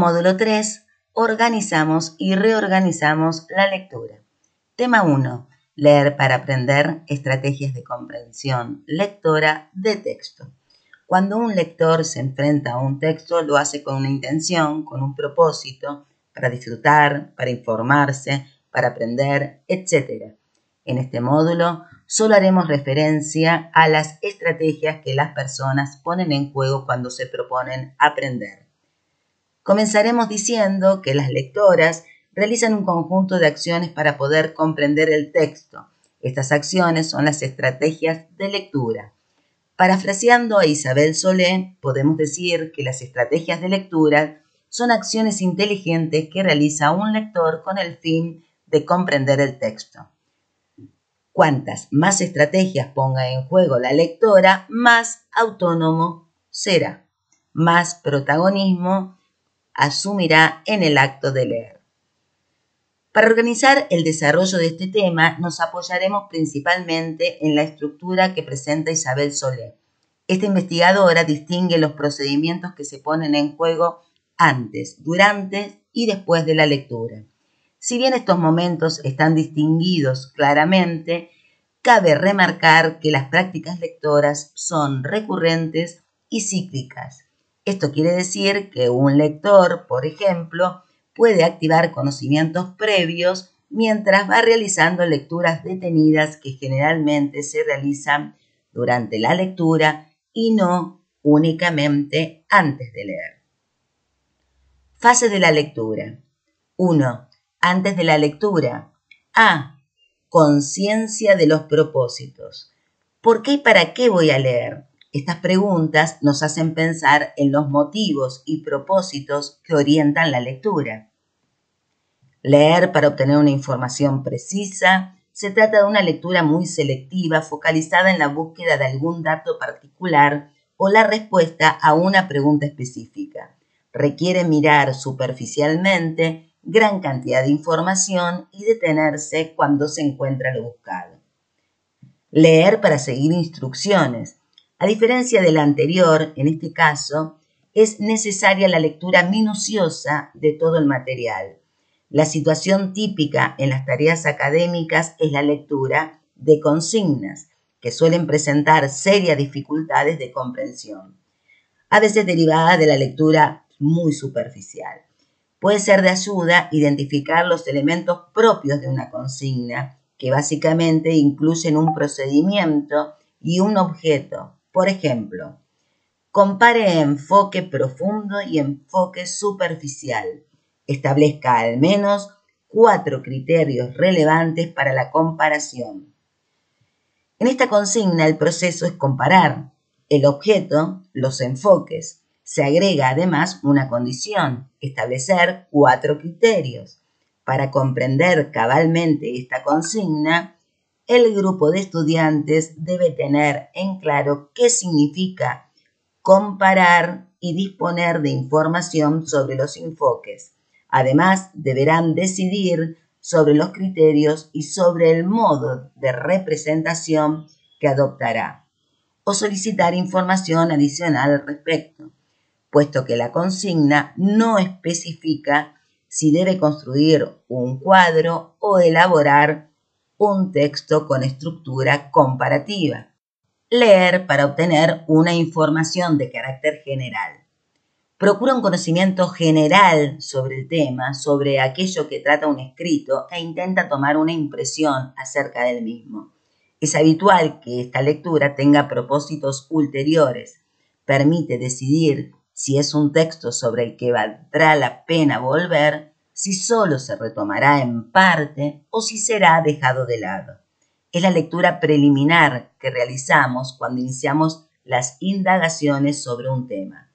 Módulo 3. Organizamos y reorganizamos la lectura. Tema 1. Leer para aprender estrategias de comprensión lectora de texto. Cuando un lector se enfrenta a un texto, lo hace con una intención, con un propósito, para disfrutar, para informarse, para aprender, etc. En este módulo solo haremos referencia a las estrategias que las personas ponen en juego cuando se proponen aprender. Comenzaremos diciendo que las lectoras realizan un conjunto de acciones para poder comprender el texto. Estas acciones son las estrategias de lectura. Parafraseando a Isabel Solé, podemos decir que las estrategias de lectura son acciones inteligentes que realiza un lector con el fin de comprender el texto. Cuantas más estrategias ponga en juego la lectora, más autónomo será, más protagonismo asumirá en el acto de leer. Para organizar el desarrollo de este tema nos apoyaremos principalmente en la estructura que presenta Isabel Solé. Esta investigadora distingue los procedimientos que se ponen en juego antes, durante y después de la lectura. Si bien estos momentos están distinguidos claramente, cabe remarcar que las prácticas lectoras son recurrentes y cíclicas. Esto quiere decir que un lector, por ejemplo, puede activar conocimientos previos mientras va realizando lecturas detenidas que generalmente se realizan durante la lectura y no únicamente antes de leer. Fase de la lectura. 1. Antes de la lectura. A. Conciencia de los propósitos. ¿Por qué y para qué voy a leer? Estas preguntas nos hacen pensar en los motivos y propósitos que orientan la lectura. Leer para obtener una información precisa. Se trata de una lectura muy selectiva, focalizada en la búsqueda de algún dato particular o la respuesta a una pregunta específica. Requiere mirar superficialmente gran cantidad de información y detenerse cuando se encuentra lo buscado. Leer para seguir instrucciones. A diferencia de la anterior, en este caso, es necesaria la lectura minuciosa de todo el material. La situación típica en las tareas académicas es la lectura de consignas, que suelen presentar serias dificultades de comprensión, a veces derivada de la lectura muy superficial. Puede ser de ayuda identificar los elementos propios de una consigna, que básicamente incluyen un procedimiento y un objeto, por ejemplo, compare enfoque profundo y enfoque superficial. Establezca al menos cuatro criterios relevantes para la comparación. En esta consigna el proceso es comparar el objeto, los enfoques. Se agrega además una condición, establecer cuatro criterios. Para comprender cabalmente esta consigna, el grupo de estudiantes debe tener en claro qué significa comparar y disponer de información sobre los enfoques. Además, deberán decidir sobre los criterios y sobre el modo de representación que adoptará o solicitar información adicional al respecto, puesto que la consigna no especifica si debe construir un cuadro o elaborar un texto con estructura comparativa. Leer para obtener una información de carácter general. Procura un conocimiento general sobre el tema, sobre aquello que trata un escrito e intenta tomar una impresión acerca del mismo. Es habitual que esta lectura tenga propósitos ulteriores. Permite decidir si es un texto sobre el que valdrá la pena volver si solo se retomará en parte o si será dejado de lado. Es la lectura preliminar que realizamos cuando iniciamos las indagaciones sobre un tema,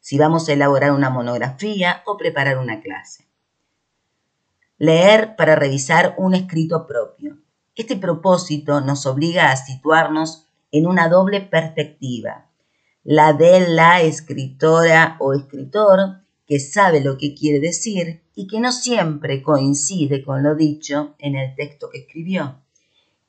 si vamos a elaborar una monografía o preparar una clase. Leer para revisar un escrito propio. Este propósito nos obliga a situarnos en una doble perspectiva, la de la escritora o escritor que sabe lo que quiere decir y que no siempre coincide con lo dicho en el texto que escribió,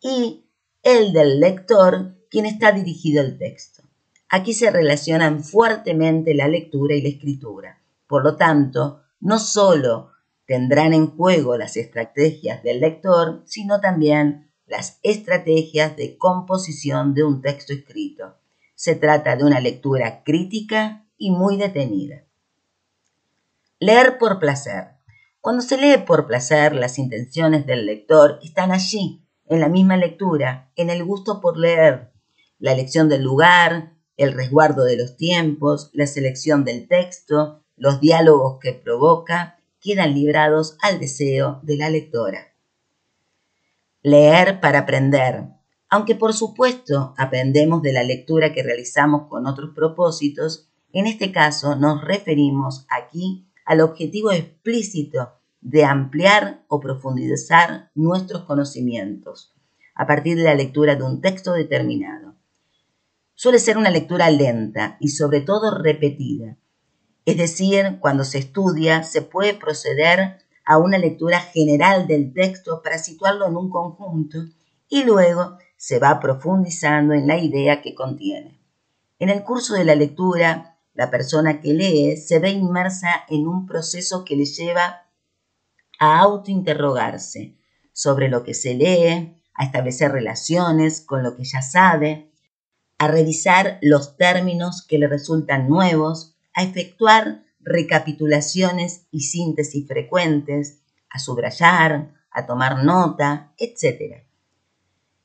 y el del lector, quien está dirigido al texto. Aquí se relacionan fuertemente la lectura y la escritura. Por lo tanto, no solo tendrán en juego las estrategias del lector, sino también las estrategias de composición de un texto escrito. Se trata de una lectura crítica y muy detenida. Leer por placer. Cuando se lee por placer, las intenciones del lector están allí, en la misma lectura, en el gusto por leer, la elección del lugar, el resguardo de los tiempos, la selección del texto, los diálogos que provoca, quedan librados al deseo de la lectora. Leer para aprender. Aunque por supuesto aprendemos de la lectura que realizamos con otros propósitos, en este caso nos referimos aquí al objetivo explícito de ampliar o profundizar nuestros conocimientos a partir de la lectura de un texto determinado. Suele ser una lectura lenta y sobre todo repetida. Es decir, cuando se estudia se puede proceder a una lectura general del texto para situarlo en un conjunto y luego se va profundizando en la idea que contiene. En el curso de la lectura la persona que lee se ve inmersa en un proceso que le lleva a autointerrogarse sobre lo que se lee, a establecer relaciones con lo que ya sabe, a revisar los términos que le resultan nuevos, a efectuar recapitulaciones y síntesis frecuentes, a subrayar, a tomar nota, etc.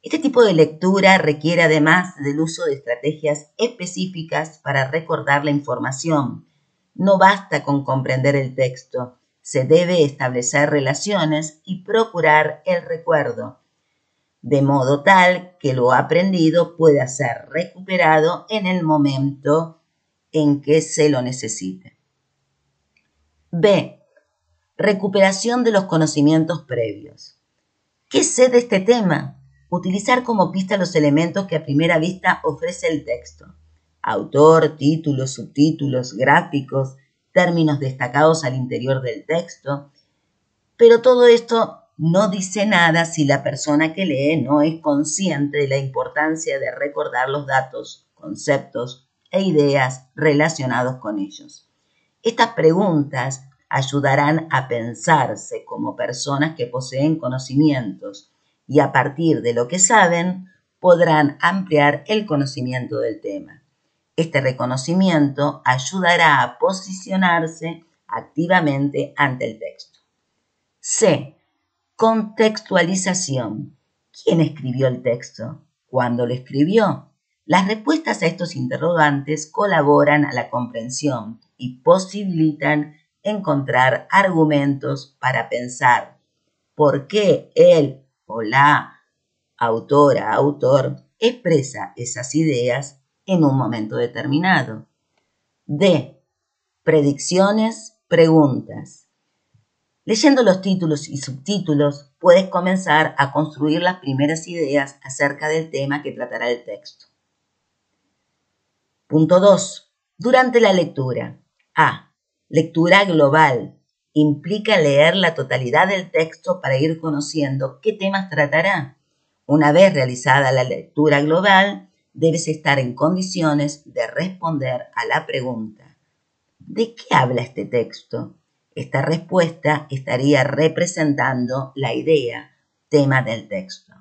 Este tipo de lectura requiere además del uso de estrategias específicas para recordar la información. No basta con comprender el texto, se debe establecer relaciones y procurar el recuerdo, de modo tal que lo aprendido pueda ser recuperado en el momento en que se lo necesite. B. Recuperación de los conocimientos previos. ¿Qué sé de este tema? Utilizar como pista los elementos que a primera vista ofrece el texto. Autor, títulos, subtítulos, gráficos, términos destacados al interior del texto. Pero todo esto no dice nada si la persona que lee no es consciente de la importancia de recordar los datos, conceptos e ideas relacionados con ellos. Estas preguntas ayudarán a pensarse como personas que poseen conocimientos y a partir de lo que saben podrán ampliar el conocimiento del tema. Este reconocimiento ayudará a posicionarse activamente ante el texto. C. Contextualización. ¿Quién escribió el texto? ¿Cuándo lo escribió? Las respuestas a estos interrogantes colaboran a la comprensión y posibilitan encontrar argumentos para pensar por qué él o la autora, autor, expresa esas ideas en un momento determinado. D. Predicciones, preguntas. Leyendo los títulos y subtítulos, puedes comenzar a construir las primeras ideas acerca del tema que tratará el texto. Punto 2. Durante la lectura. A. Lectura global implica leer la totalidad del texto para ir conociendo qué temas tratará. Una vez realizada la lectura global, debes estar en condiciones de responder a la pregunta, ¿de qué habla este texto? Esta respuesta estaría representando la idea, tema del texto.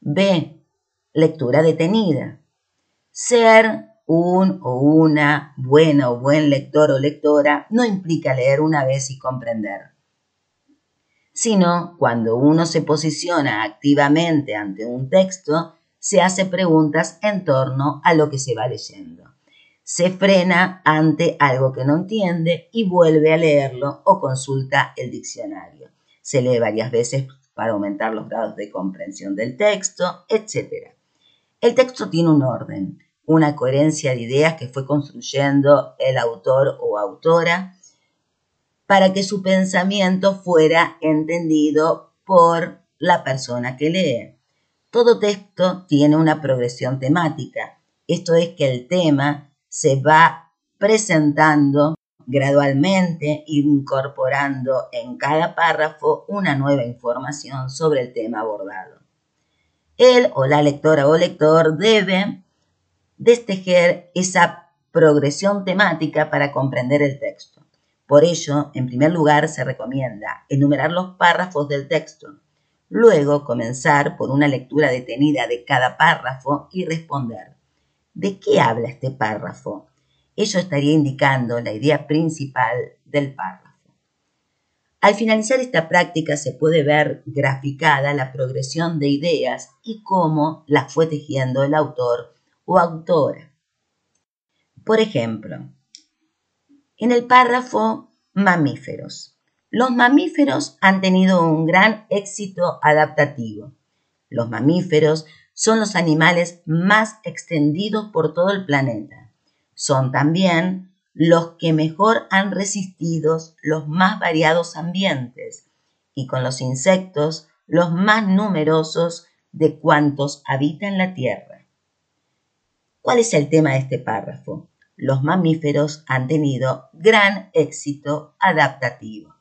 B. Lectura detenida. Ser un o una buena o buen lector o lectora no implica leer una vez y comprender, sino cuando uno se posiciona activamente ante un texto, se hace preguntas en torno a lo que se va leyendo. Se frena ante algo que no entiende y vuelve a leerlo o consulta el diccionario. Se lee varias veces para aumentar los grados de comprensión del texto, etc. El texto tiene un orden una coherencia de ideas que fue construyendo el autor o autora para que su pensamiento fuera entendido por la persona que lee. Todo texto tiene una progresión temática. Esto es que el tema se va presentando gradualmente, incorporando en cada párrafo una nueva información sobre el tema abordado. Él o la lectora o lector debe destejer esa progresión temática para comprender el texto. Por ello, en primer lugar, se recomienda enumerar los párrafos del texto, luego comenzar por una lectura detenida de cada párrafo y responder, ¿de qué habla este párrafo? Ello estaría indicando la idea principal del párrafo. Al finalizar esta práctica se puede ver graficada la progresión de ideas y cómo las fue tejiendo el autor o autora. Por ejemplo, en el párrafo mamíferos. Los mamíferos han tenido un gran éxito adaptativo. Los mamíferos son los animales más extendidos por todo el planeta. Son también los que mejor han resistido los más variados ambientes y con los insectos los más numerosos de cuantos habitan la Tierra. ¿Cuál es el tema de este párrafo? Los mamíferos han tenido gran éxito adaptativo.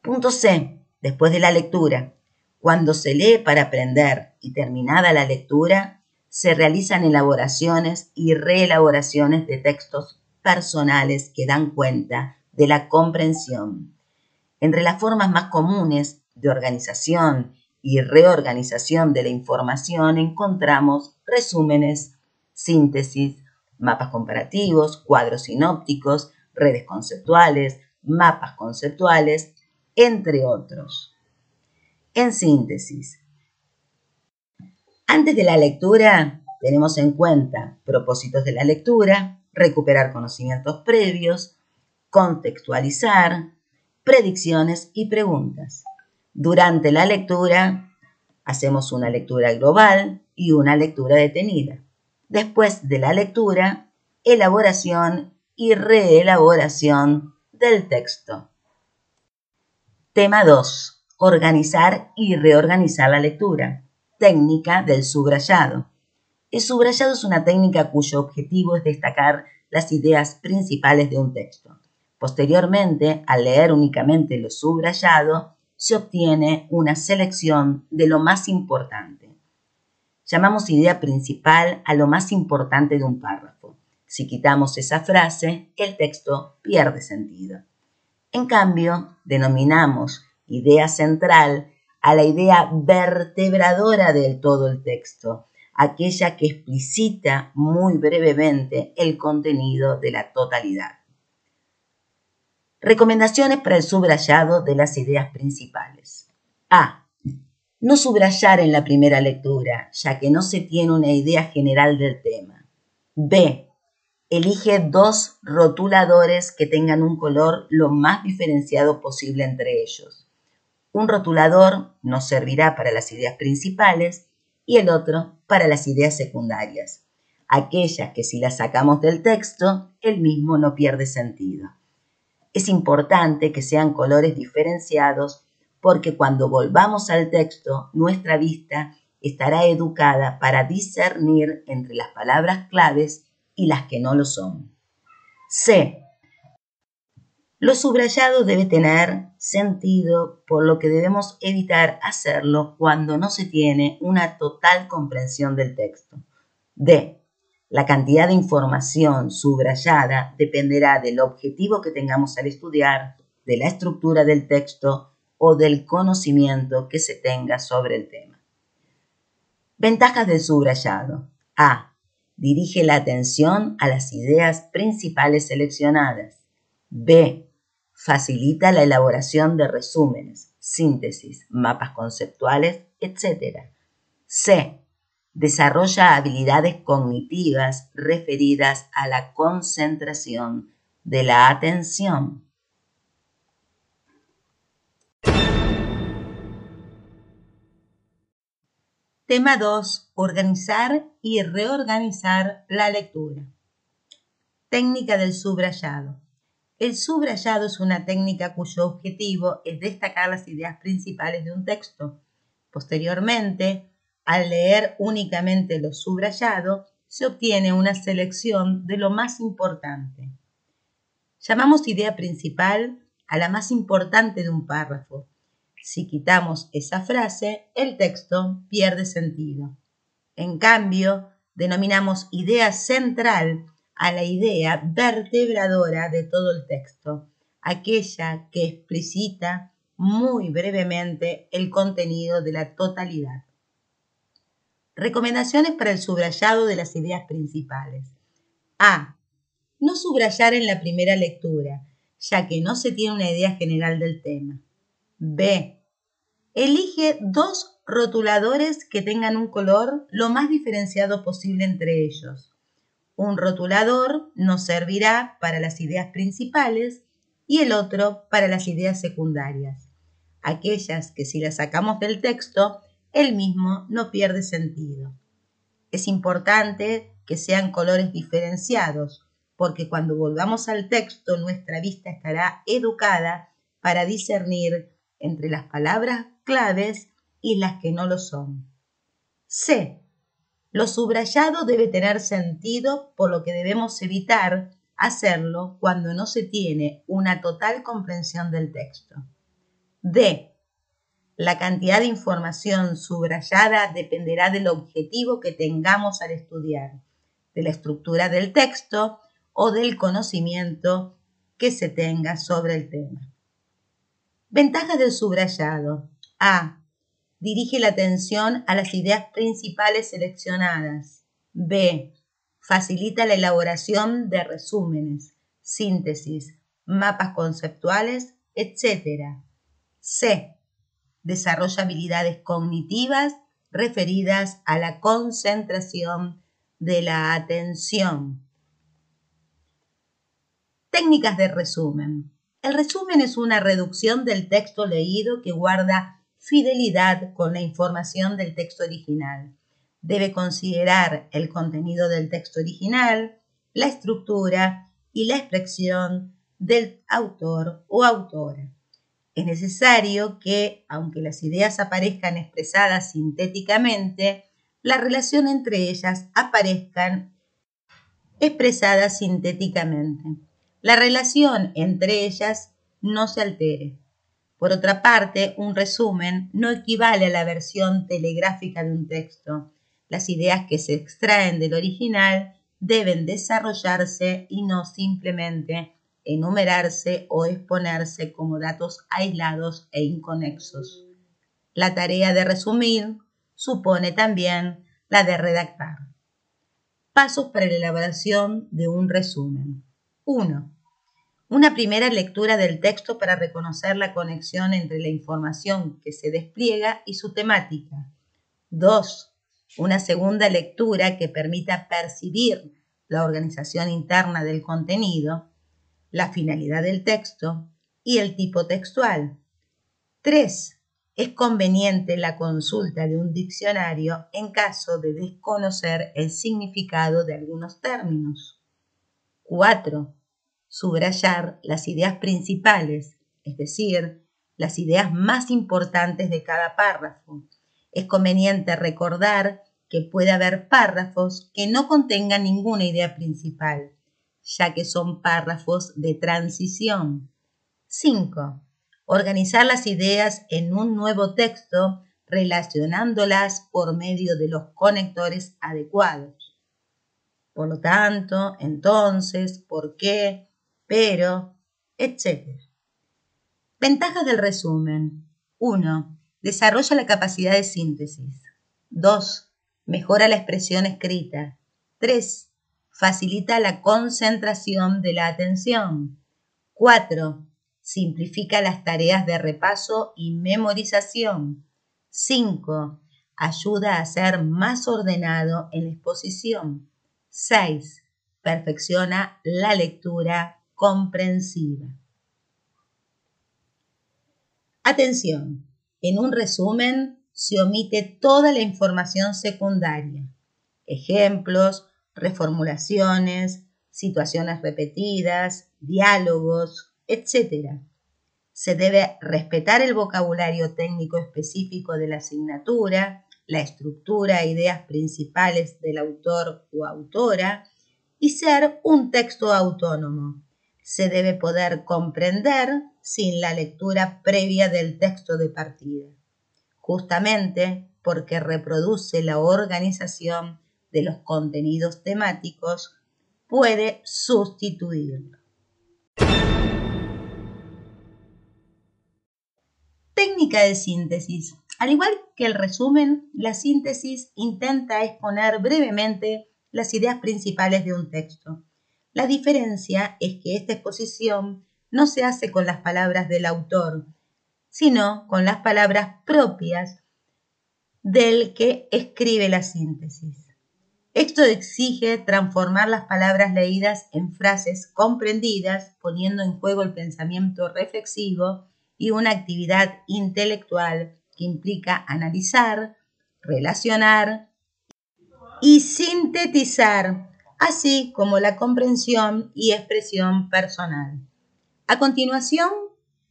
Punto C. Después de la lectura. Cuando se lee para aprender y terminada la lectura, se realizan elaboraciones y reelaboraciones de textos personales que dan cuenta de la comprensión. Entre las formas más comunes de organización y reorganización de la información encontramos resúmenes, síntesis, mapas comparativos, cuadros sinópticos, redes conceptuales, mapas conceptuales, entre otros. En síntesis, antes de la lectura, tenemos en cuenta propósitos de la lectura, recuperar conocimientos previos, contextualizar, predicciones y preguntas. Durante la lectura, hacemos una lectura global y una lectura detenida. Después de la lectura, elaboración y reelaboración del texto. Tema 2. Organizar y reorganizar la lectura técnica del subrayado. El subrayado es una técnica cuyo objetivo es destacar las ideas principales de un texto. Posteriormente, al leer únicamente lo subrayado, se obtiene una selección de lo más importante. Llamamos idea principal a lo más importante de un párrafo. Si quitamos esa frase, el texto pierde sentido. En cambio, denominamos idea central a la idea vertebradora del todo el texto, aquella que explicita muy brevemente el contenido de la totalidad. Recomendaciones para el subrayado de las ideas principales. A. No subrayar en la primera lectura, ya que no se tiene una idea general del tema. B. Elige dos rotuladores que tengan un color lo más diferenciado posible entre ellos. Un rotulador nos servirá para las ideas principales y el otro para las ideas secundarias, aquellas que si las sacamos del texto, el mismo no pierde sentido. Es importante que sean colores diferenciados porque cuando volvamos al texto, nuestra vista estará educada para discernir entre las palabras claves y las que no lo son. C. Lo subrayado debe tener sentido, por lo que debemos evitar hacerlo cuando no se tiene una total comprensión del texto. D. La cantidad de información subrayada dependerá del objetivo que tengamos al estudiar, de la estructura del texto o del conocimiento que se tenga sobre el tema. Ventajas del subrayado. A. Dirige la atención a las ideas principales seleccionadas. B Facilita la elaboración de resúmenes, síntesis, mapas conceptuales, etc. C. Desarrolla habilidades cognitivas referidas a la concentración de la atención. Tema 2. Organizar y reorganizar la lectura. Técnica del subrayado. El subrayado es una técnica cuyo objetivo es destacar las ideas principales de un texto. Posteriormente, al leer únicamente lo subrayado, se obtiene una selección de lo más importante. Llamamos idea principal a la más importante de un párrafo. Si quitamos esa frase, el texto pierde sentido. En cambio, denominamos idea central a la idea vertebradora de todo el texto, aquella que explicita muy brevemente el contenido de la totalidad. Recomendaciones para el subrayado de las ideas principales. A. No subrayar en la primera lectura, ya que no se tiene una idea general del tema. B. Elige dos rotuladores que tengan un color lo más diferenciado posible entre ellos. Un rotulador nos servirá para las ideas principales y el otro para las ideas secundarias, aquellas que si las sacamos del texto, el mismo no pierde sentido. Es importante que sean colores diferenciados, porque cuando volvamos al texto nuestra vista estará educada para discernir entre las palabras claves y las que no lo son. C. Lo subrayado debe tener sentido, por lo que debemos evitar hacerlo cuando no se tiene una total comprensión del texto. D. La cantidad de información subrayada dependerá del objetivo que tengamos al estudiar, de la estructura del texto o del conocimiento que se tenga sobre el tema. Ventajas del subrayado. A. Dirige la atención a las ideas principales seleccionadas. B. Facilita la elaboración de resúmenes, síntesis, mapas conceptuales, etc. C. Desarrolla habilidades cognitivas referidas a la concentración de la atención. Técnicas de resumen. El resumen es una reducción del texto leído que guarda fidelidad con la información del texto original. Debe considerar el contenido del texto original, la estructura y la expresión del autor o autora. Es necesario que, aunque las ideas aparezcan expresadas sintéticamente, la relación entre ellas aparezcan expresadas sintéticamente la relación entre ellas no se altere. Por otra parte, un resumen no equivale a la versión telegráfica de un texto. Las ideas que se extraen del original deben desarrollarse y no simplemente enumerarse o exponerse como datos aislados e inconexos. La tarea de resumir supone también la de redactar. Pasos para la elaboración de un resumen. 1. Una primera lectura del texto para reconocer la conexión entre la información que se despliega y su temática. 2. Una segunda lectura que permita percibir la organización interna del contenido, la finalidad del texto y el tipo textual. 3. Es conveniente la consulta de un diccionario en caso de desconocer el significado de algunos términos. 4. Subrayar las ideas principales, es decir, las ideas más importantes de cada párrafo. Es conveniente recordar que puede haber párrafos que no contengan ninguna idea principal, ya que son párrafos de transición. 5. Organizar las ideas en un nuevo texto relacionándolas por medio de los conectores adecuados. Por lo tanto, entonces, por qué, pero, etc. Ventajas del resumen. 1. Desarrolla la capacidad de síntesis. 2. Mejora la expresión escrita. 3. Facilita la concentración de la atención. 4. Simplifica las tareas de repaso y memorización. 5. Ayuda a ser más ordenado en la exposición. 6. Perfecciona la lectura comprensiva. Atención, en un resumen se omite toda la información secundaria, ejemplos, reformulaciones, situaciones repetidas, diálogos, etc. Se debe respetar el vocabulario técnico específico de la asignatura, la estructura e ideas principales del autor o autora y ser un texto autónomo. Se debe poder comprender sin la lectura previa del texto de partida, justamente porque reproduce la organización de los contenidos temáticos puede sustituirlo. Técnica de síntesis. Al igual que el resumen, la síntesis intenta exponer brevemente las ideas principales de un texto. La diferencia es que esta exposición no se hace con las palabras del autor, sino con las palabras propias del que escribe la síntesis. Esto exige transformar las palabras leídas en frases comprendidas, poniendo en juego el pensamiento reflexivo y una actividad intelectual que implica analizar, relacionar y sintetizar, así como la comprensión y expresión personal. A continuación,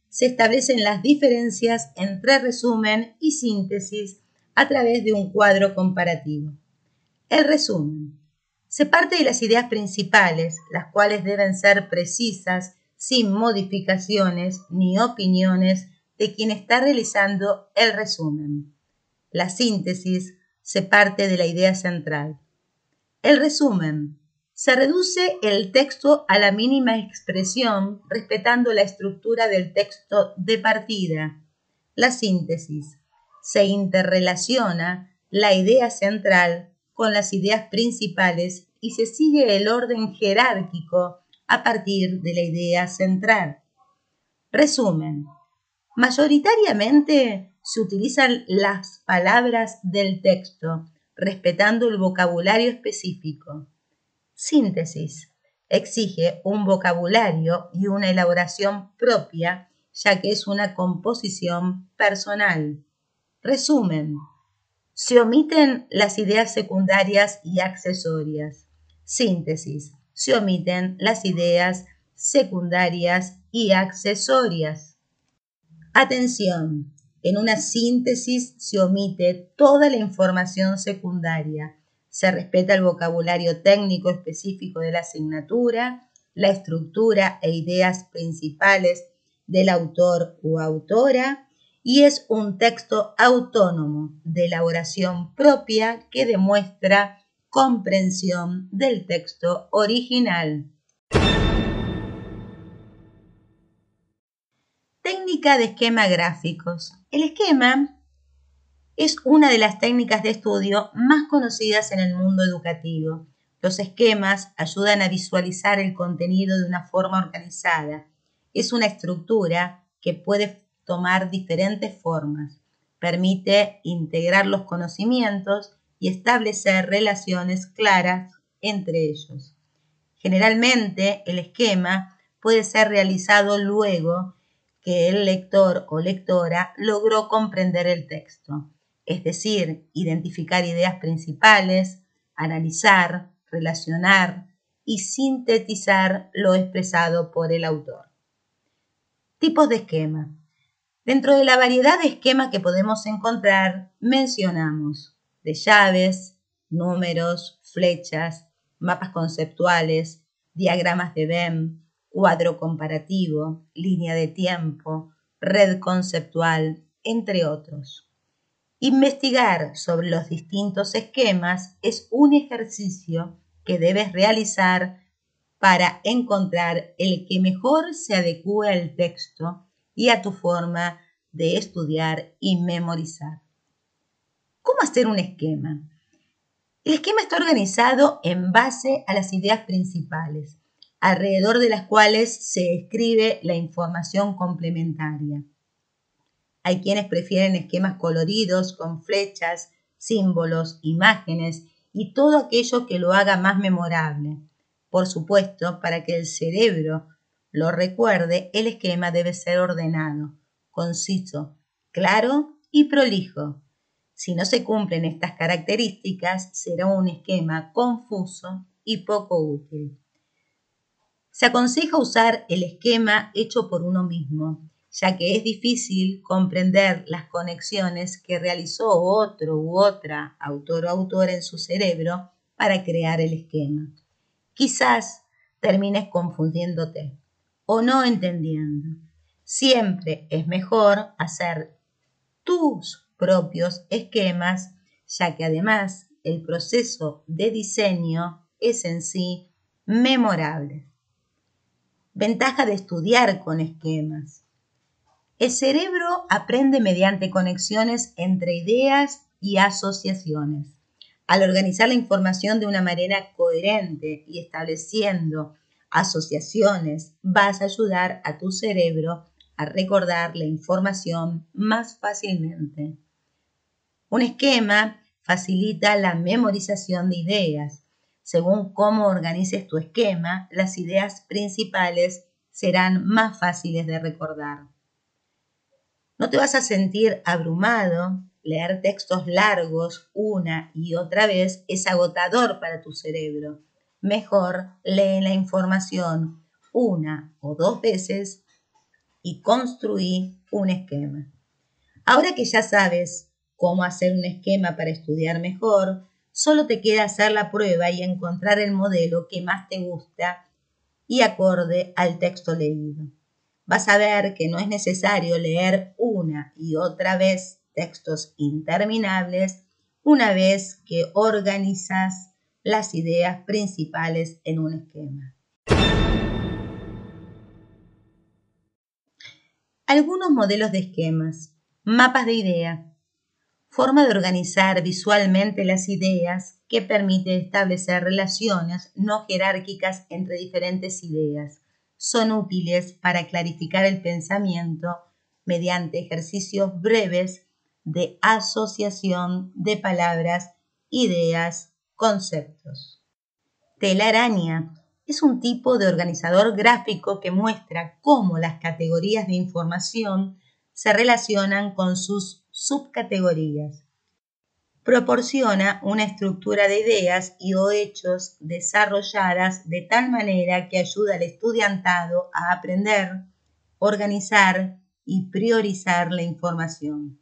se establecen las diferencias entre resumen y síntesis a través de un cuadro comparativo. El resumen. Se parte de las ideas principales, las cuales deben ser precisas, sin modificaciones ni opiniones de quien está realizando el resumen. La síntesis se parte de la idea central. El resumen. Se reduce el texto a la mínima expresión respetando la estructura del texto de partida. La síntesis. Se interrelaciona la idea central con las ideas principales y se sigue el orden jerárquico a partir de la idea central. Resumen. Mayoritariamente se utilizan las palabras del texto, respetando el vocabulario específico. Síntesis. Exige un vocabulario y una elaboración propia, ya que es una composición personal. Resumen se omiten las ideas secundarias y accesorias. Síntesis. Se omiten las ideas secundarias y accesorias. Atención. En una síntesis se omite toda la información secundaria. Se respeta el vocabulario técnico específico de la asignatura, la estructura e ideas principales del autor o autora y es un texto autónomo de elaboración propia que demuestra comprensión del texto original. Técnica de esquema gráficos. El esquema es una de las técnicas de estudio más conocidas en el mundo educativo. Los esquemas ayudan a visualizar el contenido de una forma organizada. Es una estructura que puede tomar diferentes formas. Permite integrar los conocimientos y establecer relaciones claras entre ellos. Generalmente el esquema puede ser realizado luego que el lector o lectora logró comprender el texto, es decir, identificar ideas principales, analizar, relacionar y sintetizar lo expresado por el autor. Tipos de esquema. Dentro de la variedad de esquemas que podemos encontrar, mencionamos de llaves, números, flechas, mapas conceptuales, diagramas de Venn, cuadro comparativo, línea de tiempo, red conceptual, entre otros. Investigar sobre los distintos esquemas es un ejercicio que debes realizar para encontrar el que mejor se adecue al texto y a tu forma de estudiar y memorizar. ¿Cómo hacer un esquema? El esquema está organizado en base a las ideas principales, alrededor de las cuales se escribe la información complementaria. Hay quienes prefieren esquemas coloridos con flechas, símbolos, imágenes y todo aquello que lo haga más memorable. Por supuesto, para que el cerebro lo recuerde, el esquema debe ser ordenado, conciso, claro y prolijo. Si no se cumplen estas características, será un esquema confuso y poco útil. Se aconseja usar el esquema hecho por uno mismo, ya que es difícil comprender las conexiones que realizó otro u otra autor o autora en su cerebro para crear el esquema. Quizás termines confundiéndote o no entendiendo. Siempre es mejor hacer tus propios esquemas, ya que además el proceso de diseño es en sí memorables. Ventaja de estudiar con esquemas. El cerebro aprende mediante conexiones entre ideas y asociaciones. Al organizar la información de una manera coherente y estableciendo asociaciones, vas a ayudar a tu cerebro a recordar la información más fácilmente. Un esquema facilita la memorización de ideas. Según cómo organices tu esquema, las ideas principales serán más fáciles de recordar. No te vas a sentir abrumado. Leer textos largos una y otra vez es agotador para tu cerebro. Mejor lee la información una o dos veces y construí un esquema. Ahora que ya sabes cómo hacer un esquema para estudiar mejor, solo te queda hacer la prueba y encontrar el modelo que más te gusta y acorde al texto leído. Vas a ver que no es necesario leer una y otra vez textos interminables una vez que organizas las ideas principales en un esquema. Algunos modelos de esquemas. Mapas de idea forma de organizar visualmente las ideas que permite establecer relaciones no jerárquicas entre diferentes ideas. Son útiles para clarificar el pensamiento mediante ejercicios breves de asociación de palabras, ideas, conceptos. Telaraña es un tipo de organizador gráfico que muestra cómo las categorías de información se relacionan con sus subcategorías. Proporciona una estructura de ideas y o hechos desarrolladas de tal manera que ayuda al estudiantado a aprender, organizar y priorizar la información.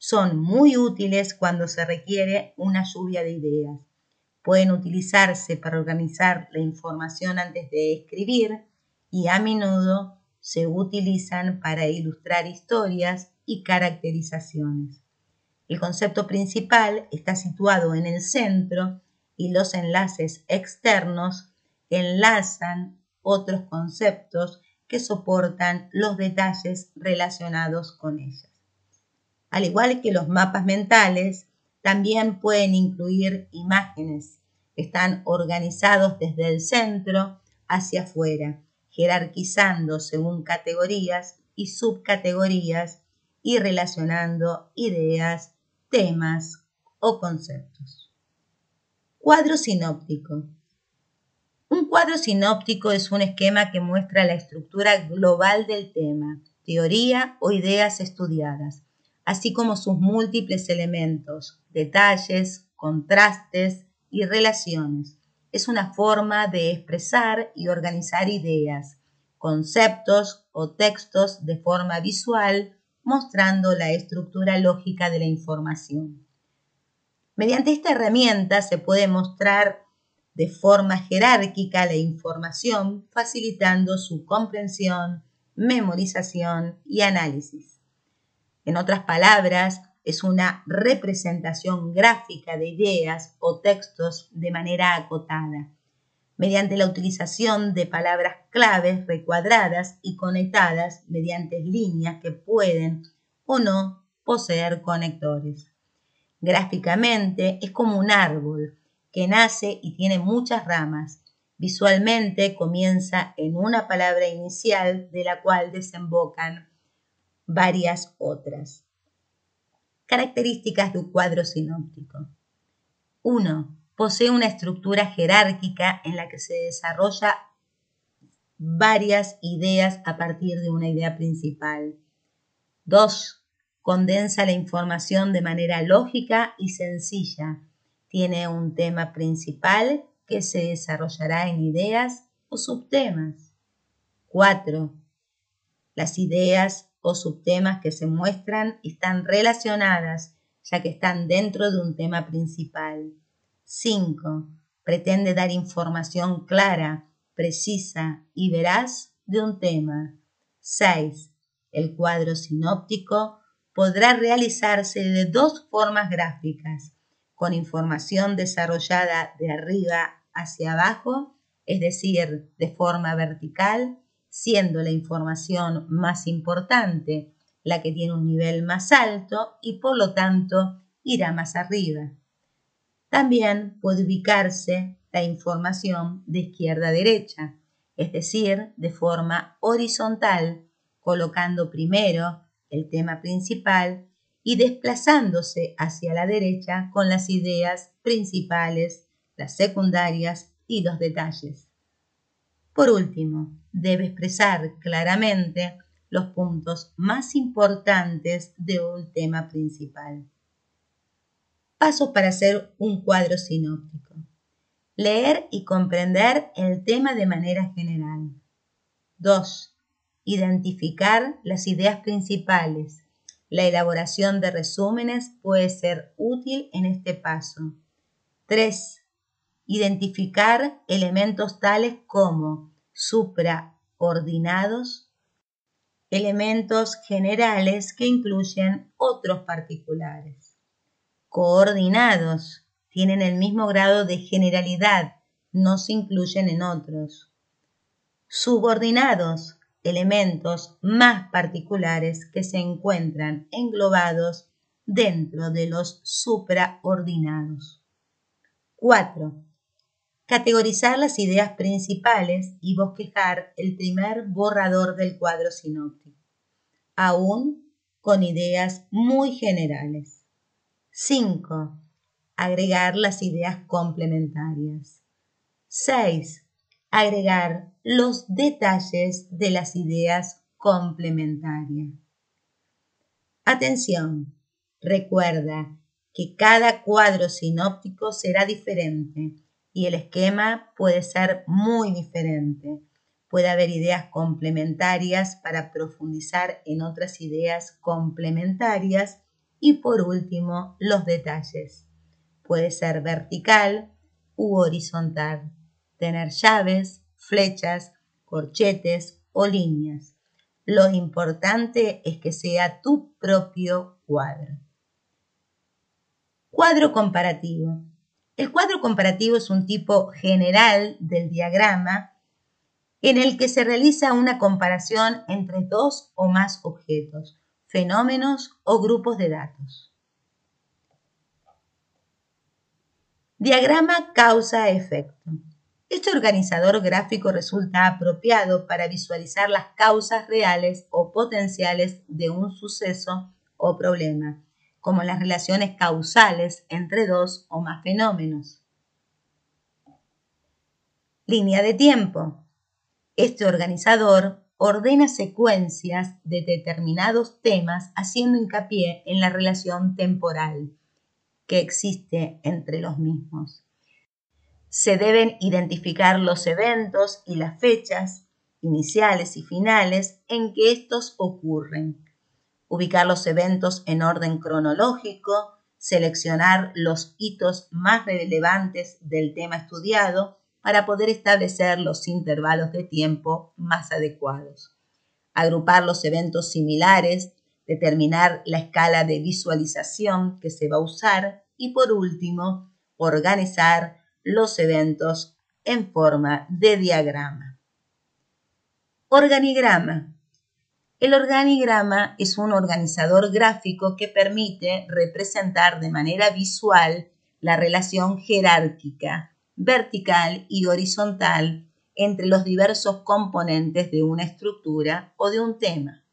Son muy útiles cuando se requiere una lluvia de ideas. Pueden utilizarse para organizar la información antes de escribir y a menudo se utilizan para ilustrar historias y caracterizaciones. El concepto principal está situado en el centro y los enlaces externos enlazan otros conceptos que soportan los detalles relacionados con ellas. Al igual que los mapas mentales, también pueden incluir imágenes. Están organizados desde el centro hacia afuera, jerarquizando según categorías y subcategorías y relacionando ideas, temas o conceptos. Cuadro sinóptico. Un cuadro sinóptico es un esquema que muestra la estructura global del tema, teoría o ideas estudiadas, así como sus múltiples elementos, detalles, contrastes y relaciones. Es una forma de expresar y organizar ideas, conceptos o textos de forma visual mostrando la estructura lógica de la información. Mediante esta herramienta se puede mostrar de forma jerárquica la información, facilitando su comprensión, memorización y análisis. En otras palabras, es una representación gráfica de ideas o textos de manera acotada, mediante la utilización de palabras claves recuadradas y conectadas mediante líneas que pueden o no poseer conectores. Gráficamente es como un árbol que nace y tiene muchas ramas. Visualmente comienza en una palabra inicial de la cual desembocan varias otras. Características de un cuadro sinóptico. 1 posee una estructura jerárquica en la que se desarrolla varias ideas a partir de una idea principal. 2. Condensa la información de manera lógica y sencilla. Tiene un tema principal que se desarrollará en ideas o subtemas. 4. Las ideas o subtemas que se muestran están relacionadas ya que están dentro de un tema principal. 5. Pretende dar información clara, precisa y veraz de un tema. 6. El cuadro sinóptico podrá realizarse de dos formas gráficas, con información desarrollada de arriba hacia abajo es decir, de forma vertical, siendo la información más importante la que tiene un nivel más alto y por lo tanto irá más arriba. También puede ubicarse la información de izquierda a derecha, es decir, de forma horizontal, colocando primero el tema principal y desplazándose hacia la derecha con las ideas principales, las secundarias y los detalles. Por último, debe expresar claramente los puntos más importantes de un tema principal. Pasos para hacer un cuadro sinóptico. Leer y comprender el tema de manera general. 2. Identificar las ideas principales. La elaboración de resúmenes puede ser útil en este paso. 3. Identificar elementos tales como supraordinados, elementos generales que incluyen otros particulares. Coordinados tienen el mismo grado de generalidad, no se incluyen en otros. Subordinados, elementos más particulares que se encuentran englobados dentro de los supraordinados. 4. Categorizar las ideas principales y bosquejar el primer borrador del cuadro sinóptico, aún con ideas muy generales. 5. Agregar las ideas complementarias. 6. Agregar los detalles de las ideas complementarias. Atención, recuerda que cada cuadro sinóptico será diferente y el esquema puede ser muy diferente. Puede haber ideas complementarias para profundizar en otras ideas complementarias y por último los detalles. Puede ser vertical u horizontal, tener llaves, flechas, corchetes o líneas. Lo importante es que sea tu propio cuadro. Cuadro comparativo. El cuadro comparativo es un tipo general del diagrama en el que se realiza una comparación entre dos o más objetos, fenómenos o grupos de datos. Diagrama causa-efecto. Este organizador gráfico resulta apropiado para visualizar las causas reales o potenciales de un suceso o problema como las relaciones causales entre dos o más fenómenos. Línea de tiempo. Este organizador ordena secuencias de determinados temas haciendo hincapié en la relación temporal que existe entre los mismos. Se deben identificar los eventos y las fechas iniciales y finales en que estos ocurren ubicar los eventos en orden cronológico, seleccionar los hitos más relevantes del tema estudiado para poder establecer los intervalos de tiempo más adecuados, agrupar los eventos similares, determinar la escala de visualización que se va a usar y por último, organizar los eventos en forma de diagrama. Organigrama el organigrama es un organizador gráfico que permite representar de manera visual la relación jerárquica, vertical y horizontal entre los diversos componentes de una estructura o de un tema.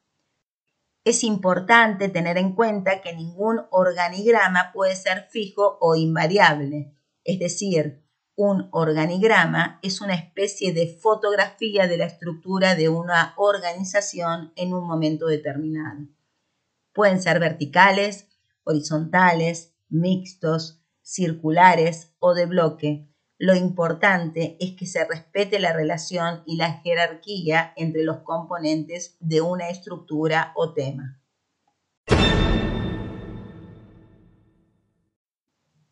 Es importante tener en cuenta que ningún organigrama puede ser fijo o invariable, es decir, un organigrama es una especie de fotografía de la estructura de una organización en un momento determinado. Pueden ser verticales, horizontales, mixtos, circulares o de bloque. Lo importante es que se respete la relación y la jerarquía entre los componentes de una estructura o tema.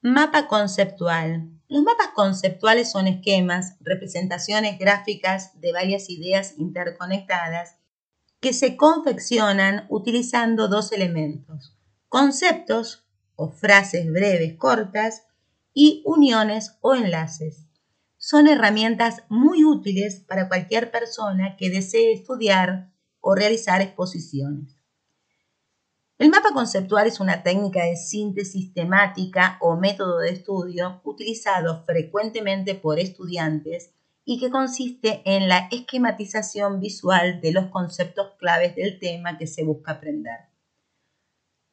Mapa conceptual. Los mapas conceptuales son esquemas, representaciones gráficas de varias ideas interconectadas que se confeccionan utilizando dos elementos, conceptos o frases breves cortas y uniones o enlaces. son herramientas muy útiles para cualquier persona que desee estudiar o realizar exposiciones. El mapa conceptual es una técnica de síntesis temática o método de estudio utilizado frecuentemente por estudiantes y que consiste en la esquematización visual de los conceptos claves del tema que se busca aprender.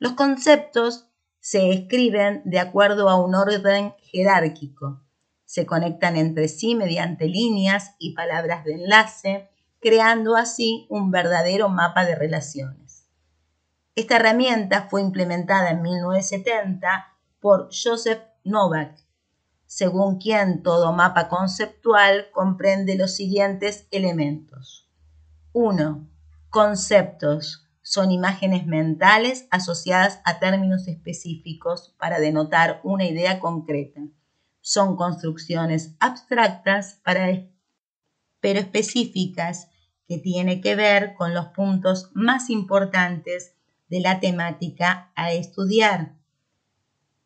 Los conceptos se escriben de acuerdo a un orden jerárquico. Se conectan entre sí mediante líneas y palabras de enlace, creando así un verdadero mapa de relaciones. Esta herramienta fue implementada en 1970 por Joseph Novak, según quien todo mapa conceptual comprende los siguientes elementos. 1. Conceptos son imágenes mentales asociadas a términos específicos para denotar una idea concreta. Son construcciones abstractas pero específicas que tienen que ver con los puntos más importantes de la temática a estudiar.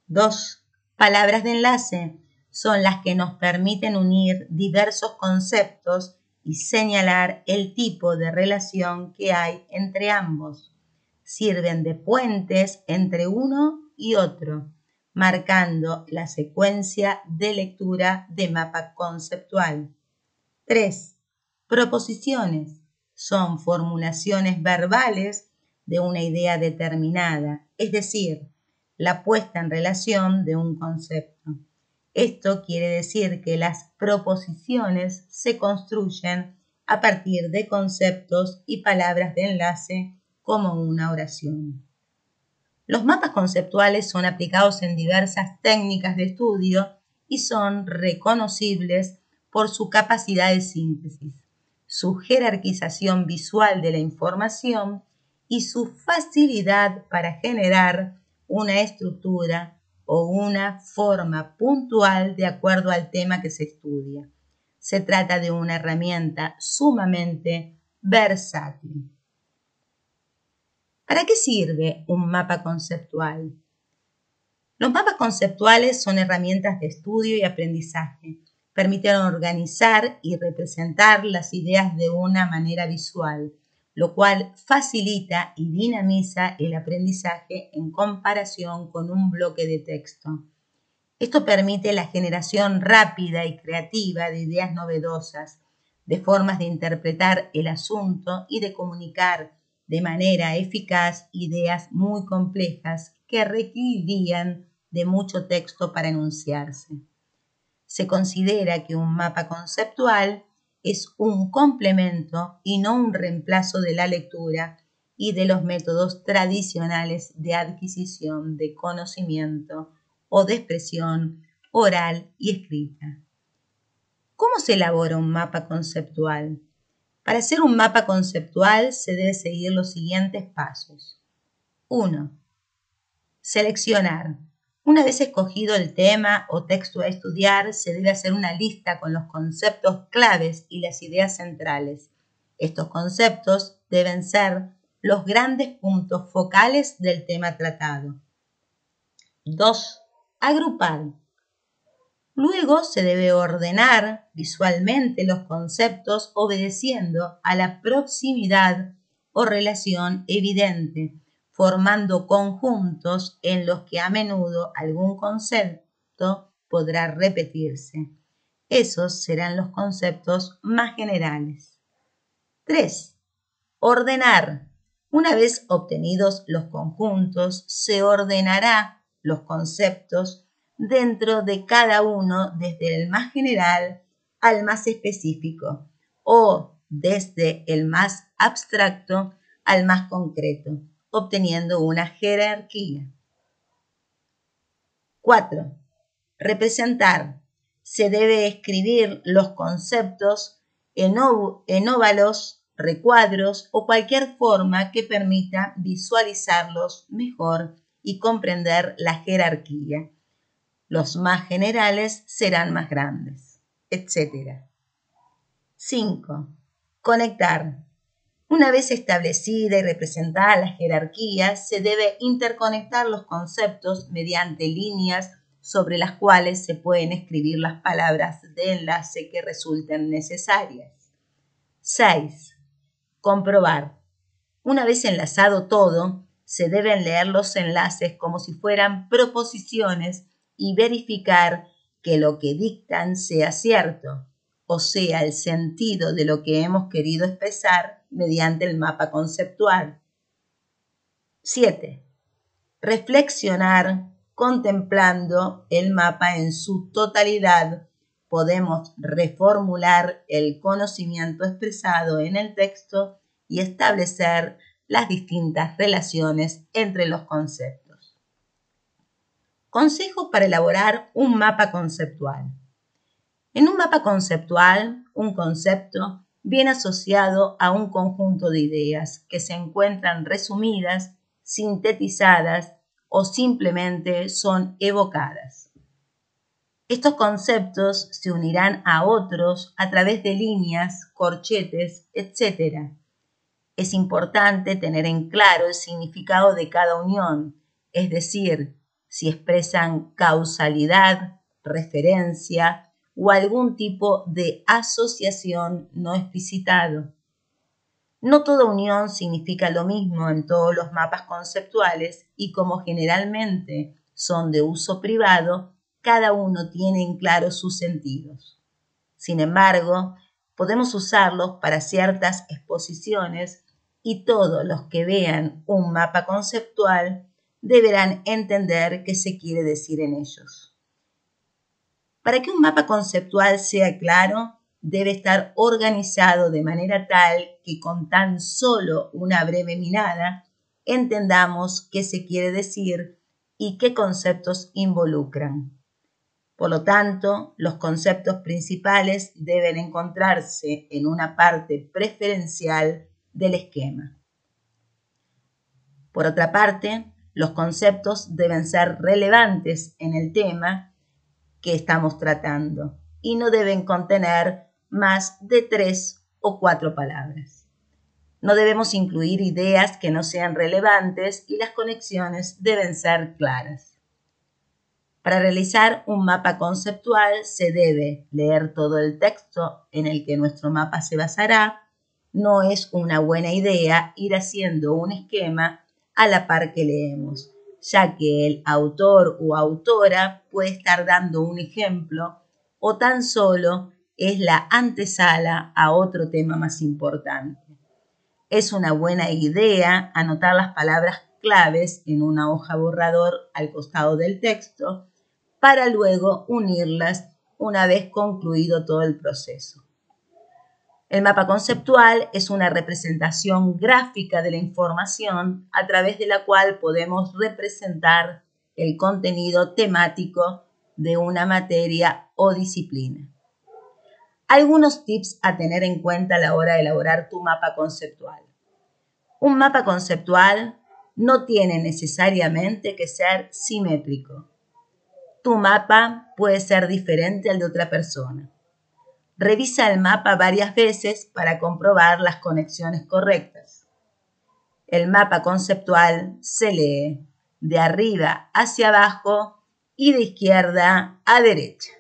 2. Palabras de enlace son las que nos permiten unir diversos conceptos y señalar el tipo de relación que hay entre ambos. Sirven de puentes entre uno y otro, marcando la secuencia de lectura de mapa conceptual. 3. Proposiciones. Son formulaciones verbales de una idea determinada, es decir, la puesta en relación de un concepto. Esto quiere decir que las proposiciones se construyen a partir de conceptos y palabras de enlace como una oración. Los mapas conceptuales son aplicados en diversas técnicas de estudio y son reconocibles por su capacidad de síntesis, su jerarquización visual de la información y su facilidad para generar una estructura o una forma puntual de acuerdo al tema que se estudia. Se trata de una herramienta sumamente versátil. ¿Para qué sirve un mapa conceptual? Los mapas conceptuales son herramientas de estudio y aprendizaje. Permiten organizar y representar las ideas de una manera visual lo cual facilita y dinamiza el aprendizaje en comparación con un bloque de texto. Esto permite la generación rápida y creativa de ideas novedosas, de formas de interpretar el asunto y de comunicar de manera eficaz ideas muy complejas que requerirían de mucho texto para enunciarse. Se considera que un mapa conceptual es un complemento y no un reemplazo de la lectura y de los métodos tradicionales de adquisición de conocimiento o de expresión oral y escrita. ¿Cómo se elabora un mapa conceptual? Para hacer un mapa conceptual se debe seguir los siguientes pasos. 1. Seleccionar una vez escogido el tema o texto a estudiar, se debe hacer una lista con los conceptos claves y las ideas centrales. Estos conceptos deben ser los grandes puntos focales del tema tratado. 2. Agrupar. Luego se debe ordenar visualmente los conceptos obedeciendo a la proximidad o relación evidente formando conjuntos en los que a menudo algún concepto podrá repetirse. Esos serán los conceptos más generales. 3. Ordenar. Una vez obtenidos los conjuntos, se ordenará los conceptos dentro de cada uno desde el más general al más específico o desde el más abstracto al más concreto obteniendo una jerarquía. 4. Representar. Se debe escribir los conceptos en, en óvalos, recuadros o cualquier forma que permita visualizarlos mejor y comprender la jerarquía. Los más generales serán más grandes, etc. 5. Conectar. Una vez establecida y representada la jerarquía, se debe interconectar los conceptos mediante líneas sobre las cuales se pueden escribir las palabras de enlace que resulten necesarias. 6. Comprobar. Una vez enlazado todo, se deben leer los enlaces como si fueran proposiciones y verificar que lo que dictan sea cierto, o sea, el sentido de lo que hemos querido expresar mediante el mapa conceptual. 7. Reflexionar contemplando el mapa en su totalidad. Podemos reformular el conocimiento expresado en el texto y establecer las distintas relaciones entre los conceptos. Consejos para elaborar un mapa conceptual. En un mapa conceptual, un concepto viene asociado a un conjunto de ideas que se encuentran resumidas, sintetizadas o simplemente son evocadas. Estos conceptos se unirán a otros a través de líneas, corchetes, etc. Es importante tener en claro el significado de cada unión, es decir, si expresan causalidad, referencia o algún tipo de asociación no explicitado. No toda unión significa lo mismo en todos los mapas conceptuales y como generalmente son de uso privado, cada uno tiene en claro sus sentidos. Sin embargo, podemos usarlos para ciertas exposiciones y todos los que vean un mapa conceptual deberán entender qué se quiere decir en ellos. Para que un mapa conceptual sea claro, debe estar organizado de manera tal que con tan solo una breve mirada entendamos qué se quiere decir y qué conceptos involucran. Por lo tanto, los conceptos principales deben encontrarse en una parte preferencial del esquema. Por otra parte, los conceptos deben ser relevantes en el tema que estamos tratando y no deben contener más de tres o cuatro palabras. No debemos incluir ideas que no sean relevantes y las conexiones deben ser claras. Para realizar un mapa conceptual se debe leer todo el texto en el que nuestro mapa se basará. No es una buena idea ir haciendo un esquema a la par que leemos, ya que el autor o autora puede estar dando un ejemplo o tan solo es la antesala a otro tema más importante. Es una buena idea anotar las palabras claves en una hoja borrador al costado del texto para luego unirlas una vez concluido todo el proceso. El mapa conceptual es una representación gráfica de la información a través de la cual podemos representar el contenido temático de una materia o disciplina. Algunos tips a tener en cuenta a la hora de elaborar tu mapa conceptual. Un mapa conceptual no tiene necesariamente que ser simétrico. Tu mapa puede ser diferente al de otra persona. Revisa el mapa varias veces para comprobar las conexiones correctas. El mapa conceptual se lee de arriba hacia abajo y de izquierda a derecha.